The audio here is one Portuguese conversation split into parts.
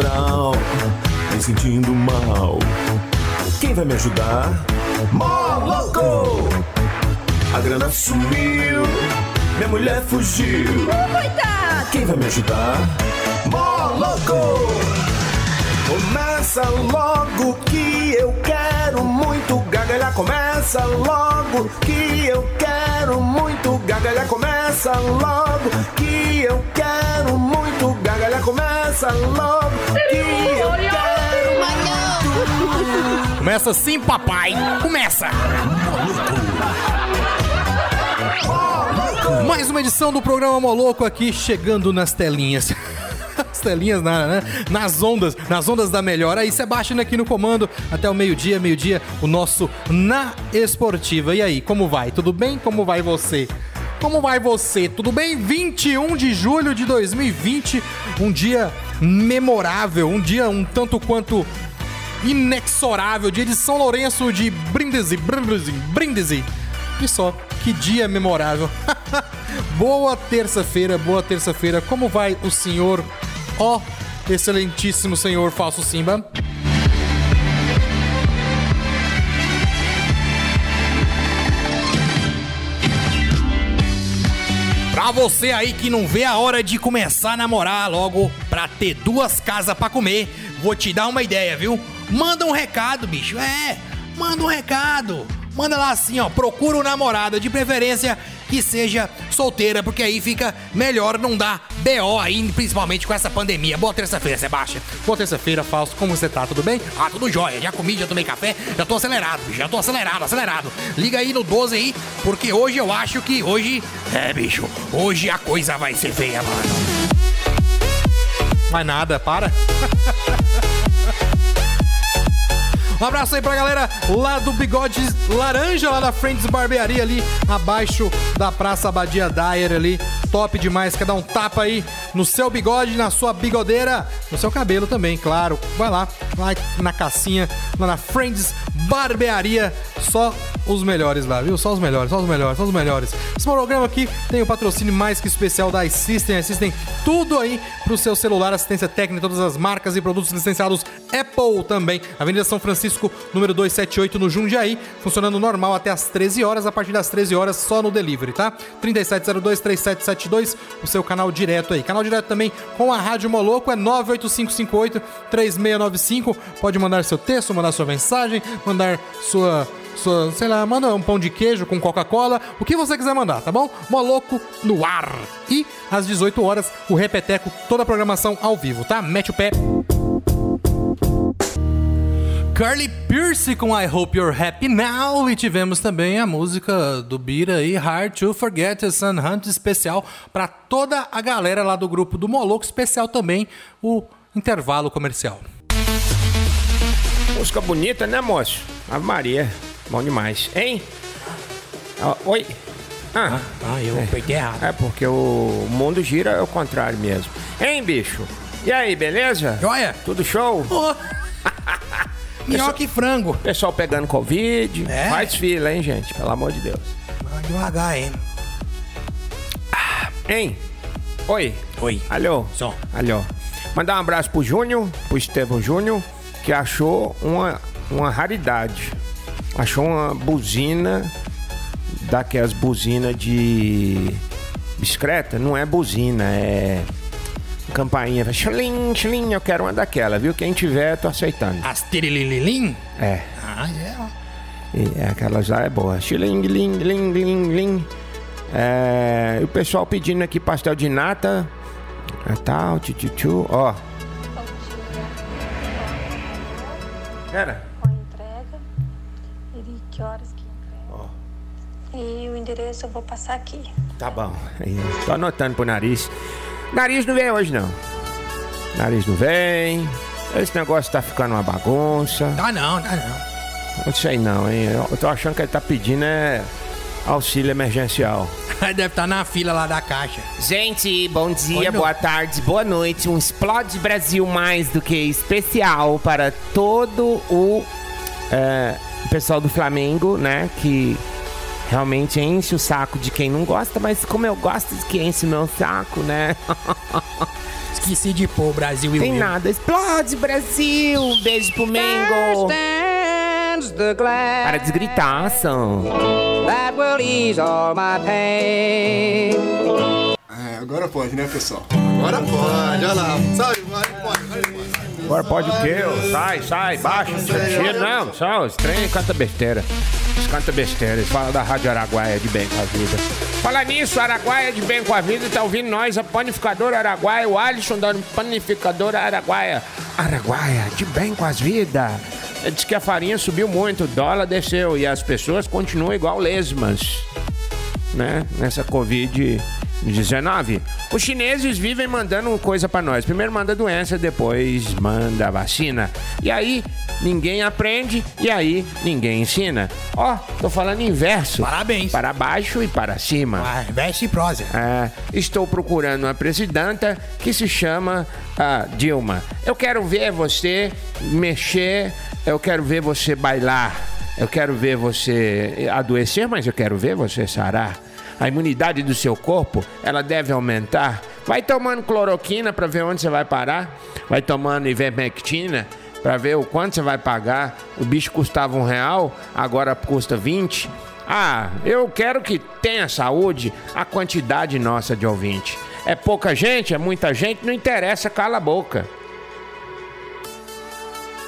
Astral, me sentindo mal. Quem vai me ajudar? Moloco! A grana sumiu, minha mulher fugiu. Coitado! Quem vai me ajudar? Moloco! Começa logo que eu quero muito gargalhar. Começa logo que eu quero muito gargalhar. Começa logo que eu quero muito gargalhar. Começa logo que eu quero muito. Começa sim, papai. Começa. Mais uma edição do programa Moloco aqui chegando nas telinhas. As telinhas na, né? nas ondas, nas ondas da melhor. Aí, Sebastião aqui no comando até o meio-dia, meio-dia, o nosso Na Esportiva. E aí, como vai? Tudo bem? Como vai você? Como vai você? Tudo bem? 21 de julho de 2020, um dia memorável, um dia um tanto quanto inexorável, dia de São Lourenço de Brindisi, Brindisi, Brindisi. E só, que dia memorável. boa terça-feira, boa terça-feira. Como vai o senhor, ó, excelentíssimo senhor Falso Simba? Pra você aí que não vê a hora de começar a namorar logo pra ter duas casas pra comer, vou te dar uma ideia, viu? Manda um recado, bicho. É, manda um recado. Manda lá assim, ó, procura um namorado, de preferência que seja solteira, porque aí fica melhor, não dá BO aí, principalmente com essa pandemia. Boa terça-feira, Sebastião. Boa terça-feira, Fausto. Como você tá? Tudo bem? Ah, tudo jóia. Já comi, já tomei café, já tô acelerado. Já tô acelerado, acelerado. Liga aí no 12 aí, porque hoje eu acho que hoje. É, bicho, hoje a coisa vai ser feia, mano. Mas nada, para. Um abraço aí pra galera lá do Bigode Laranja, lá da Friends Barbearia, ali abaixo da Praça Abadia Dyer ali. Top demais, quer dar um tapa aí no seu bigode, na sua bigodeira, no seu cabelo também, claro. Vai lá, lá na cassinha, lá na Friends Barbearia. Só os melhores lá, viu? Só os melhores, só os melhores, só os melhores. Esse programa aqui tem o patrocínio mais que especial da iSystem. Assistem tudo aí pro seu celular, assistência técnica, todas as marcas e produtos licenciados Apple também. Avenida São Francisco, número 278 no Jundiaí, funcionando normal até as 13 horas, a partir das 13 horas só no delivery, tá? 3702-3772, o seu canal direto aí. Canal direto também com a Rádio Moloco é 98558-3695. Pode mandar seu texto, mandar sua mensagem, mandar sua sua, sei lá, manda um pão de queijo com Coca-Cola, o que você quiser mandar, tá bom? Moloco no ar. E às 18 horas, o Repeteco, toda a programação ao vivo, tá? Mete o pé. Carly Pierce com I Hope You're Happy Now e tivemos também a música do Bira aí, Hard to Forget, a Sun Hunt especial para toda a galera lá do grupo do Moloco, especial também o intervalo comercial. Música bonita, né, moço? Ave Maria. Bom demais. Hein? Ah, oi? Ah, Ah, eu peguei errado. é porque o mundo gira é o contrário mesmo. Hein, bicho? E aí, beleza? Joia? Tudo show? Ô, Melhor que frango. Pessoal pegando Covid. É? Faz fila, hein, gente? Pelo amor de Deus. Vai Devagar, hein? Hein? Oi? Oi. Alô? Som. Alô. Mandar um abraço pro Júnior, pro Estevão Júnior, que achou uma, uma raridade. Achou uma buzina, daquelas buzinas de bicicleta. Não é buzina, é campainha. Xlim, xlim, eu quero uma daquela, viu? Quem tiver, tô aceitando. As tirilililim? É, Ah, é. ó. e aquelas lá é boa. Xiling, ling, ling, ling, ling. É, e o pessoal pedindo aqui pastel de nata. É tal, tchu, tchu, tchu. Ó. Pera. com a entrega e de que horas que entrega. e o endereço eu vou passar aqui. Tá bom. Tô anotando pro nariz. Nariz não vem hoje, não. Nariz não vem. Esse negócio tá ficando uma bagunça. Dá não, dá não. Não sei não, hein? Eu tô achando que ele tá pedindo é auxílio emergencial. Deve estar na fila lá da caixa. Gente, bom dia, Oi, boa tarde, boa noite. Um Explode Brasil mais do que especial para todo o é, pessoal do Flamengo, né? Que realmente enche o saco de quem não gosta, mas como eu gosto de que enche o meu saco, né? Esqueci de pôr o Brasil e o Tem meu. nada. Explode Brasil! Um beijo pro glass Para de gritar, ação. that will ease all my pain. É, agora pode, né, pessoal? Agora pode, olha lá. Sabe, Agora pode o quê? Sai, sai, baixa, tira, não, só, os trem canta besteira. Eles canta besteira, eles falam da Rádio Araguaia de bem com a vida. Fala nisso, Araguaia de bem com a vida, tá ouvindo nós, a panificadora Araguaia, o Alisson da panificadora Araguaia. Araguaia, de bem com as vidas. Disse que a farinha subiu muito, o dólar desceu e as pessoas continuam igual lesmas, né? Nessa Covid-19. Os chineses vivem mandando coisa pra nós. Primeiro manda doença, depois manda vacina. E aí ninguém aprende e aí ninguém ensina. Ó, tô falando inverso. Parabéns. Para baixo e para cima. Ah, veste prosa. É, estou procurando uma presidenta que se chama ah, Dilma. Eu quero ver você mexer, eu quero ver você bailar, eu quero ver você adoecer, mas eu quero ver você sarar. A imunidade do seu corpo, ela deve aumentar. Vai tomando cloroquina para ver onde você vai parar. Vai tomando ivermectina para ver o quanto você vai pagar. O bicho custava um real, agora custa 20. Ah, eu quero que tenha saúde a quantidade nossa de ouvinte. É pouca gente, é muita gente, não interessa, cala a boca.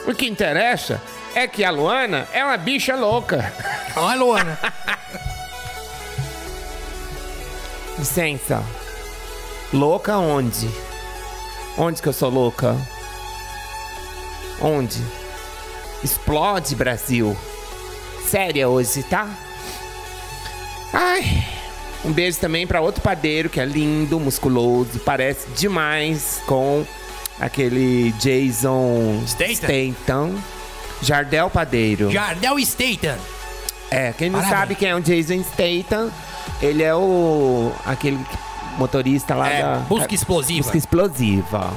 O que interessa é que a Luana é uma bicha louca. Olha, Luana. Licença. Louca onde? Onde que eu sou louca? Onde? Explode, Brasil. Séria hoje, tá? Ai. Um beijo também pra outro padeiro que é lindo, musculoso, parece demais com aquele Jason Statham. Statham. Jardel Padeiro. Jardel Statham. É, quem não Parabéns. sabe quem é o Jason Statham, ele é o aquele motorista lá É, da busca explosiva. Busca explosiva.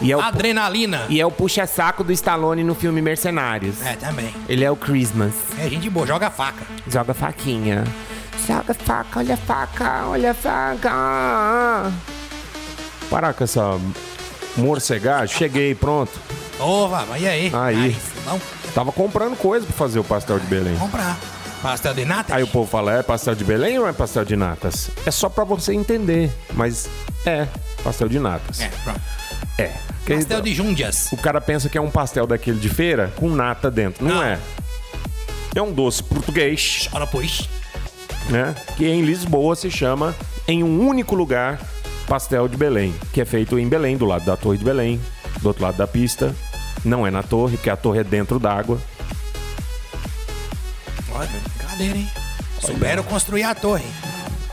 E é o, Adrenalina. e é o puxa-saco do Stallone no filme Mercenários. É, também. Ele é o Christmas. É gente boa, joga faca. Joga faquinha. Joga faca, olha a faca, olha a faca. Parar com essa morcegagem. Cheguei, pronto. Ô, Vava, e aí? Aí. Vamos Tava comprando coisa pra fazer o pastel de Belém. comprar. Pastel de nata? Aí o povo fala, é pastel de Belém ou é pastel de natas? É só pra você entender, mas é pastel de natas. É, pronto. É. Pastel de Jundias. O cara pensa que é um pastel daquele de feira com nata dentro. Não, Não. é. É um doce português, Ora, pois. né? Que em Lisboa se chama, em um único lugar, pastel de Belém. Que é feito em Belém, do lado da Torre de Belém, do outro lado da pista. Não é na torre, porque a torre é dentro d'água. Olha, brincadeira, hein? Souberam construir a torre.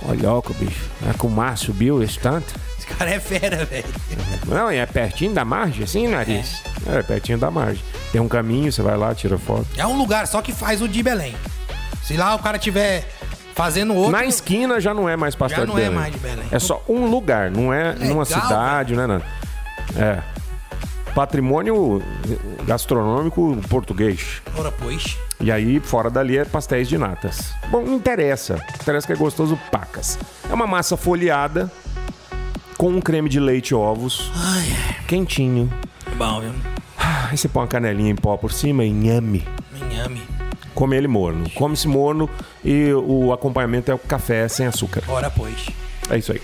Olha, ó, bicho. É que o mar subiu esse tanto. Esse cara é fera, velho. Não, e é pertinho da margem, assim, nariz? É, pertinho da margem. Tem um caminho, você vai lá, tira foto. É um lugar só que faz o de Belém. Se lá o cara tiver fazendo outro. Na esquina já não é mais pastel Já de não é Belém. mais de Belém. É só um lugar, não é numa Legal, cidade, não é nada. É. Patrimônio gastronômico português. Ora, pois. E aí, fora dali, é pastéis de natas. Bom, não interessa. Interessa que é gostoso pacas. É uma massa folheada com um creme de leite e ovos. Quentinho. Bom, viu? Aí você põe uma canelinha em pó por cima e nhame. Minhame. Come ele morno. Come-se morno e o acompanhamento é o café sem açúcar. Ora, pois. É isso aí.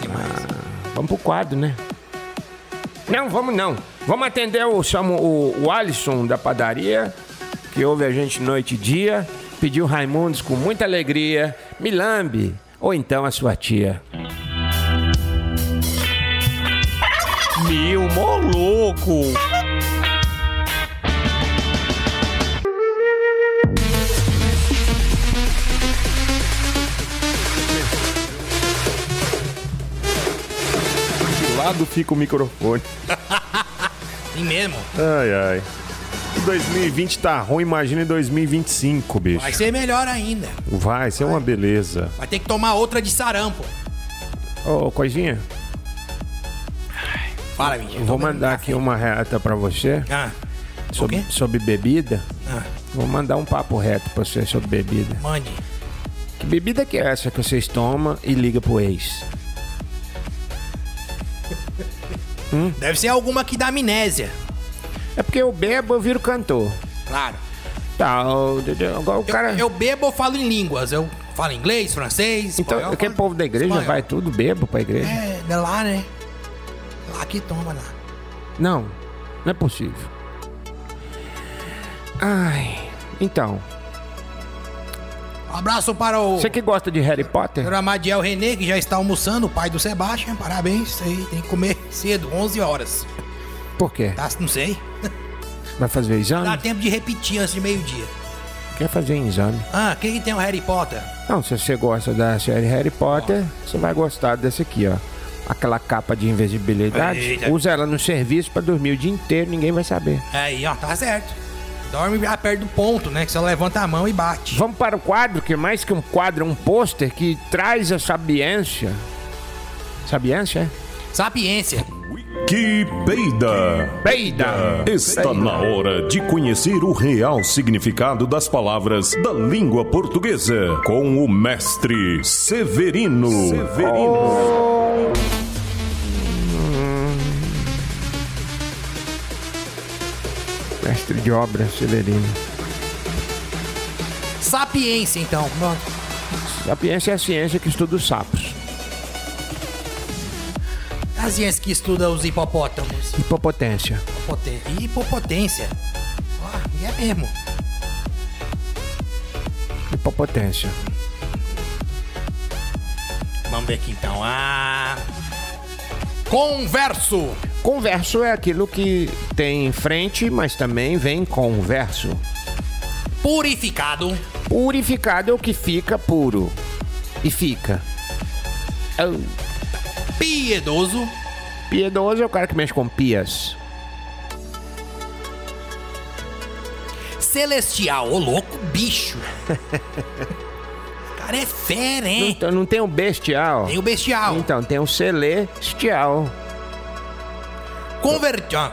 Que mais? Vamos pro quadro, né? Não, vamos não. Vamos atender o, o, o Alisson da padaria, que ouve a gente noite e dia. Pediu Raimundos com muita alegria. Milambe. Ou então a sua tia. Meu louco. Lado fica o microfone. Sim mesmo. Ai, ai. 2020 tá ruim, imagina em 2025, bicho. Vai ser melhor ainda. Vai ser uma beleza. Vai ter que tomar outra de sarampo. Ô, coisinha, Fala, mentira. vou mandar aqui uma reta pra você Ah, sobre, sobre bebida. ah, Vou mandar um papo reto pra você sobre bebida. mande. Que bebida que é essa que vocês tomam e liga pro ex? Deve ser alguma que dá amnésia. É porque eu bebo, eu viro cantor. Claro. Tá, agora o Eu, cara. eu bebo ou falo em línguas. Eu falo inglês, francês, então, espanhol. aquele povo da igreja espanhol. vai tudo bebo pra igreja? É, é lá, né? Lá que toma lá. Não, não é possível. Ai, então. Um abraço para o Você que gosta de Harry Potter? Dr. Amadiel Renê, que já está almoçando, o pai do Sebastião. Parabéns, isso aí. Tem que comer cedo, 11 horas. Por quê? Tá, não sei. Vai fazer Dá exame? tempo de repetir antes de meio-dia. Quer fazer exame? Ah, quem que tem o Harry Potter? Não, se você gosta da série Harry Potter, você vai gostar desse aqui, ó. Aquela capa de invisibilidade. Eita. Usa ela no serviço pra dormir o dia inteiro, ninguém vai saber. Aí, ó, tá certo. Dorme já perto do ponto, né? Que você levanta a mão e bate. Vamos para o quadro, que mais que um quadro, é um pôster que traz a sabiência. Sabiência, é? Sapiência. Que peida! Peida! Está na hora de conhecer o real significado das palavras da língua portuguesa com o mestre Severino. Severino. Mestre de obra, Severino. Sapiência, então. Sapiência é a ciência que estuda os sapos. A ciência que estuda os hipopótamos. Hipopotência. Hipopoten- Hipopotência. Ó, e é mesmo. Hipopotência. Vamos ver aqui então. Ah. Converso. Converso é aquilo que tem em frente, mas também vem converso. Purificado. Purificado é o que fica puro. E fica. Oh, Piedoso. Piedoso é o cara que mexe com pias. Celestial. Ô, louco, bicho. O cara é fera, Não, hein? então, não tem o bestial? Tem o bestial. Então, tem o celestial.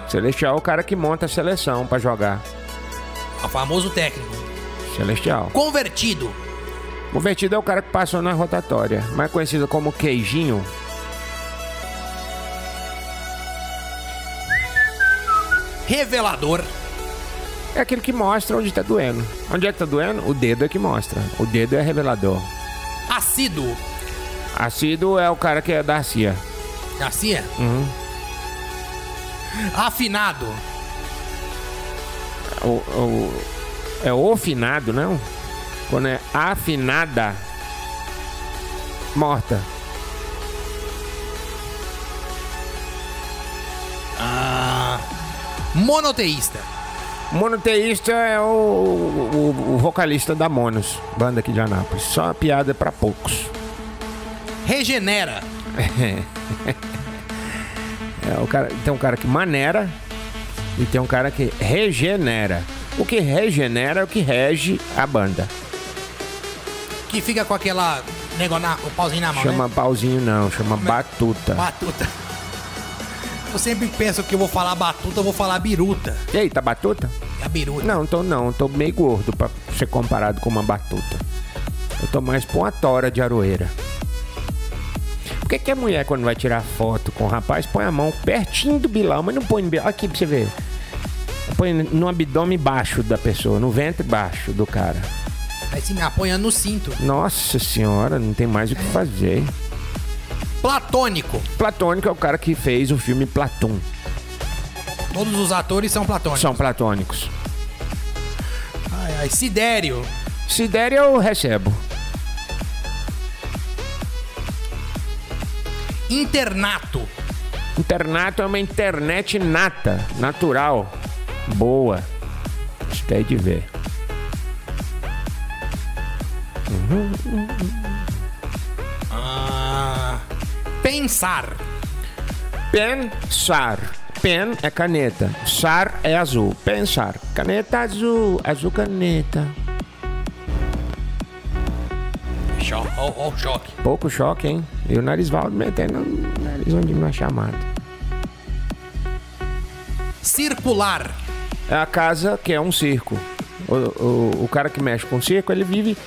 Celestial é o cara que monta a seleção pra jogar. O famoso técnico. Celestial. Convertido. Convertido é o cara que passou na rotatória, mais conhecido como queijinho. Revelador. É aquele que mostra onde tá doendo. Onde é que tá doendo? O dedo é que mostra. O dedo é revelador. Assíduo. Assíduo é o cara que é da CIA. Assim é? Uhum. Afinado. O, o- é ofinado, não? Quando é afinada, morta. Ah. Monoteísta. Monoteísta é o, o- o vocalista da Monos, banda aqui de Anápolis. Só uma piada pra poucos. Regenera. É, o cara, tem um cara que maneira e tem um cara que regenera. O que regenera é o que rege a banda. Que fica com aquela negócio na, o pauzinho na mão, Chama né? pauzinho não, chama batuta. Batuta. Eu sempre penso que eu vou falar batuta, eu vou falar biruta. E aí, tá batuta? É a biruta. Não, tô não, tô meio gordo pra ser comparado com uma batuta. Eu tô mais pra uma tora de aroeira. Que, que a mulher, quando vai tirar foto com o rapaz, põe a mão pertinho do bilão, mas não põe no bilão? Aqui pra você ver. Põe no abdômen baixo da pessoa, no ventre baixo do cara. Aí se me apoiando no cinto. Nossa senhora, não tem mais o que fazer. Platônico. Platônico é o cara que fez o filme Platum. Todos os atores são platônicos. São platônicos. Ai, ai. Sidério. Sidério eu recebo. Internato. Internato é uma internet nata, natural, boa. Gostei de ver. Ah, pensar. Pensar. Pen é caneta. Sar é azul. Pensar. Caneta azul. Azul caneta. Choque. Ó, ó o choque. Pouco choque, hein? E o Narisvaldo metendo o nariz onde não é chamado. Circular. É a casa que é um circo. O, o, o cara que mexe com circo, ele vive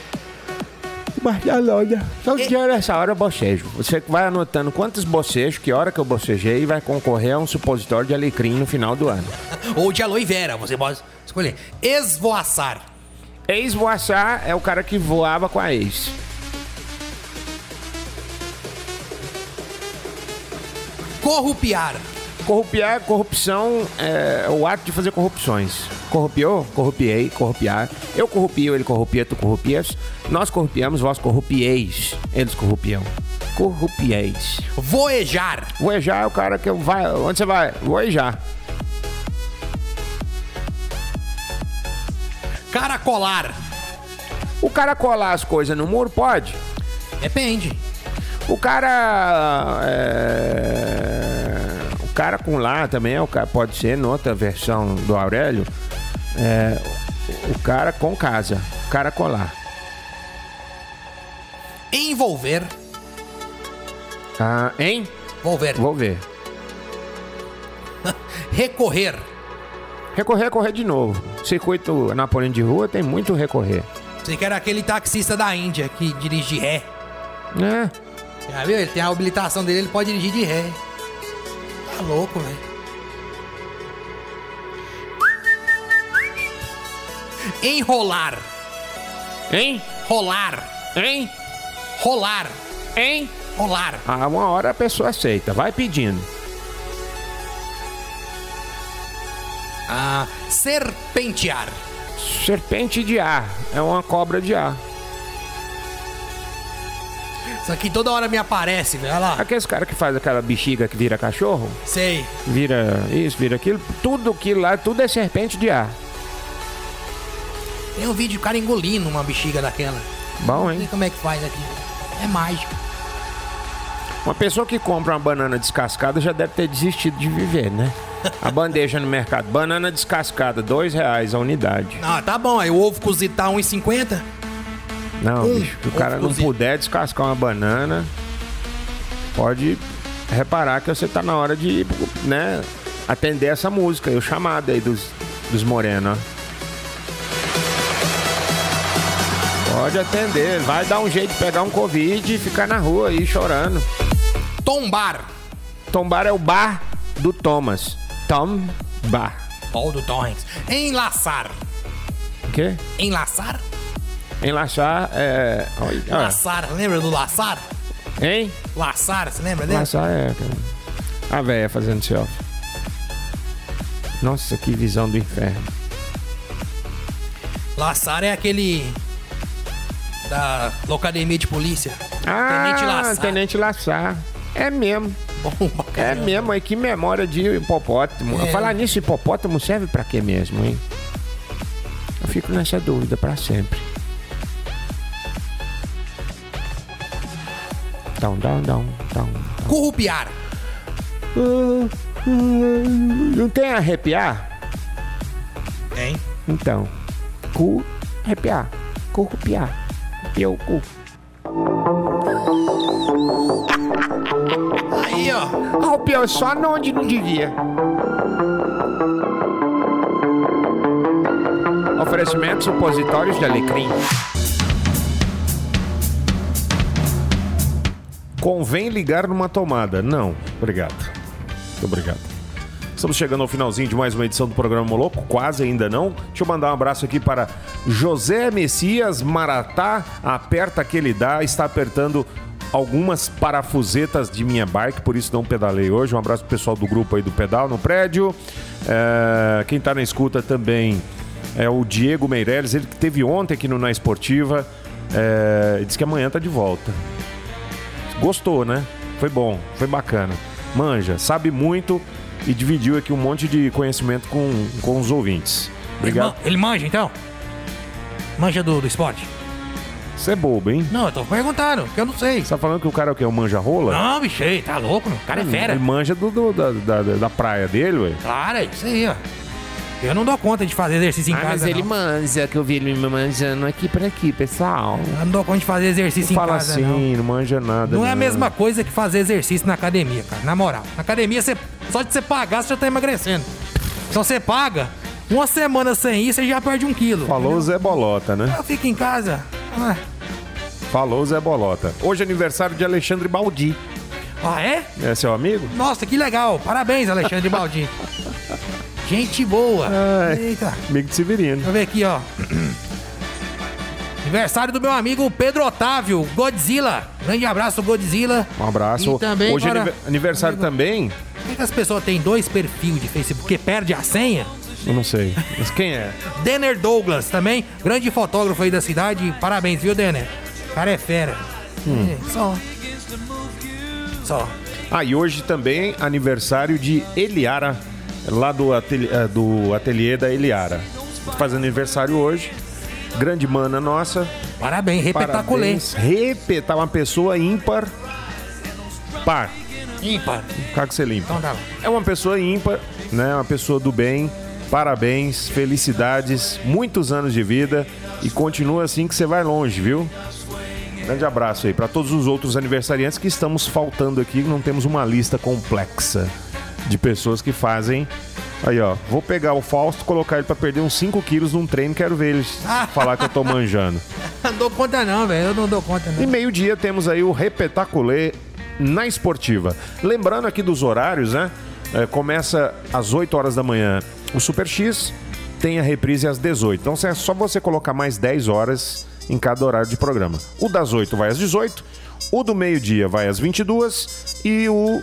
debaixo da lona. Todo dia nessa hora eu bocejo. Você vai anotando quantos bocejos, que hora que eu bocejei e vai concorrer a um supositório de alecrim no final do ano. Ou de aloe vera, você pode escolher. Esvoaçar. Ex-voaçar é o cara que voava com a ex. Corrupiar. Corrupiar, corrupção é o ato de fazer corrupções. Corrupiou, corrupiei, corrupiar. Eu corrupio, ele corrupia, tu corrupias. Nós corrupiamos, vós corrupieis. Eles corrupiam. Corrupieis. Voejar. Voejar é o cara que vai. Onde você vai? Voejar. Caracolar. O cara colar as coisas no muro pode? Depende. O cara. é, cara com lá também é o cara, pode ser, noutra versão do Aurélio, é, o cara com casa. O cara colar. Envolver. Ah, hein? Volver. Vou ver. Recorrer. Recorrer, correr de novo. Circuito Napoleão de rua tem muito recorrer. Você quer aquele taxista da Índia que dirige de ré. Né? Já viu? Ele tem a habilitação dele, ele pode dirigir de ré. Tá louco, velho. Enrolar. Hein? Rolar. Hein? Rolar. Hein? Rolar. Ah, uma hora a pessoa aceita. Vai pedindo. Ah, serpentear. Serpente de ar. É uma cobra de ar. Isso aqui toda hora me aparece, velho. Olha lá. Aqueles caras que faz aquela bexiga que vira cachorro, Sei. vira isso, vira aquilo, tudo aquilo lá, tudo é serpente de ar. Tem um vídeo do cara engolindo uma bexiga daquela. Bom, Não sei hein? como é que faz aqui. É mágico. Uma pessoa que compra uma banana descascada já deve ter desistido de viver, né? A bandeja no mercado, banana descascada, dois reais a unidade. Ah, tá bom. Aí o ovo cozido tá 1,50. Não, Um, bicho, se o cara não puder descascar uma banana, pode reparar que você tá na hora de, né, atender essa música, aí, o chamado aí dos, dos morenos, ó. Pode atender, vai dar um jeito de pegar um Covid e ficar na rua aí chorando. Tombar. Tombar é o bar do Thomas. Tom Bar. Ó, o do Tom Hanks. Enlaçar. O quê? Enlaçar? Enlaçar é. Olha, ah, Laçar. Lembra do laçar? hein? Laçar, você lembra dele? Enlaçar é. A véia fazendo selfie. Nossa, que visão do inferno. Laçar é aquele. Da Locademia de Polícia. Ah, Tenente Laçar. Tenente Laçar. É mesmo. Bom É mesmo, aí que memória de hipopótamo. É. Falar nisso, hipopótamo serve pra quê mesmo, hein? Eu fico nessa dúvida pra sempre. Dão, dão, dão, dão. Corrupiar. Não tem arrepiar? Hein? Então, cu, arrepiar, corrupiar, arrepiou o cu. Aí, ó. Arrepiou só onde não devia. Oferecimento supositórios de alecrim. Convém ligar numa tomada. Não. Obrigado. Muito obrigado. Estamos chegando ao finalzinho de mais uma edição do programa Moloco. Quase ainda não. Deixa eu mandar um abraço aqui para José Messias Maratá. Aperta que ele dá. Está apertando algumas parafusetas de minha bike, por isso não pedalei hoje. Um abraço pro pessoal do grupo aí do Pedal no prédio. É, quem tá na escuta também é o Diego Meirelles, ele que teve ontem aqui no Na Esportiva. É, diz que amanhã tá de volta. Gostou, né? Foi bom, foi bacana. Manja, sabe muito e dividiu aqui um monte de conhecimento com, com os ouvintes. Ele, Obrigado. man- ele manja, então? Manja do, do esporte? Você é bobo, hein? Não, eu tô perguntando, que eu não sei. Você tá falando que o cara é o quê? O manja rola? Não, bicho, aí, tá louco, meu. O cara é fera. Ele manja do, do- da, da, da praia dele, ué. Claro, é isso aí, ó. Eu não dou conta de fazer exercício em Ah, mas casa, ele não. manja, que eu vi ele me manjando aqui por aqui, pessoal. Eu não dou conta de fazer exercício em Fala casa, assim, não. não. manja nada. Não é a mesma coisa que fazer exercício na academia, cara. Na moral. Na academia, você, só de você pagar, você já tá emagrecendo. Então você paga, uma semana sem ir, você já perde um quilo. Falou o Zé Bolota, né? Eu fico em casa. Ah, Falou Zé Bolota. Hoje é aniversário de Alexandre Baldi. Ah, é? É seu amigo? Nossa, que legal. Parabéns, Alexandre Baldi. Gente boa. Ai. Eita. Amigo de Severino. Deixa eu ver aqui, ó. Aniversário do meu amigo Pedro Otávio, Godzilla. Grande abraço, Godzilla. Um abraço. E também Hoje é aniversário também. Por que, que as pessoas têm dois perfis de Facebook? Porque perde a senha? Eu não sei. Mas quem é? Denner Douglas também, grande fotógrafo aí da cidade. Parabéns, viu, Denner? O cara é fera. Hum. É, só. Só. Ah, e hoje também aniversário de Eliara, lá do, ateli- eh, do ateliê da Eliara. Fazendo aniversário hoje. Grande mana nossa. Parabéns, repetaculê. Repetar uma pessoa ímpar. Par. Ímpar. Cá que você limpa. Então tá. É uma pessoa ímpar, né? Uma pessoa do bem. Parabéns, felicidades, muitos anos de vida e continua assim que você vai longe, viu? Grande abraço aí para todos os outros aniversariantes que estamos faltando aqui, não temos uma lista complexa de pessoas que fazem. Aí, ó, vou pegar o Fausto, colocar ele para perder uns 5 quilos num treino, quero ver ele falar que eu tô manjando. Não dou conta não, velho. Eu não dou conta E não. meio-dia temos aí o Repetaculê na esportiva. Lembrando aqui dos horários, né? É, começa às 8 horas da manhã o Super X, tem a reprise às 18. Então é só você colocar mais 10 horas em cada horário de programa. O das 8 vai às 18, o do meio-dia vai às 22 e o.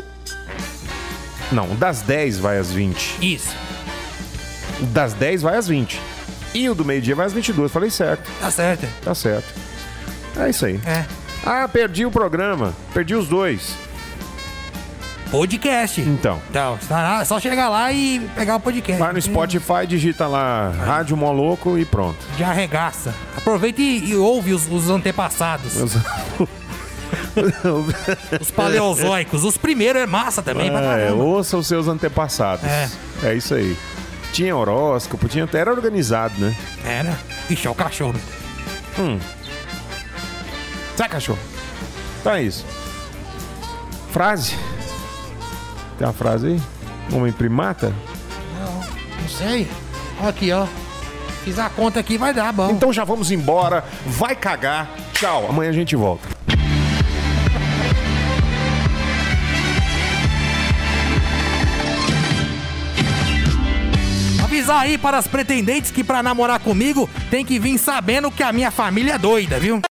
Não, das 10 vai às 20. Isso. Das 10 vai às 20. E o do meio-dia vai às 22. Falei certo. Tá certo. Tá certo. É isso aí. É. Ah, perdi o programa. Perdi os dois. Podcast. Então. Então, é só chegar lá e pegar o podcast. Vai no Spotify, digita lá Rádio Moloco e pronto. Já arregaça. Aproveita e, e ouve os, os antepassados. Os paleozoicos. Os primeiros é massa também, É, ouça os seus antepassados. É. É isso aí. Tinha horóscopo, tinha até era organizado, né? Era. Ixi, é o cachorro. Hum. Sai, cachorro. Então é isso. Frase. Tem uma frase aí? Homem primata? Não sei. Olha aqui, ó. Fiz a conta aqui, vai dar, bom. Então já vamos embora. Vai cagar. Tchau. Amanhã a gente volta. Avisar aí para as pretendentes que pra namorar comigo tem que vir sabendo que a minha família é doida, viu?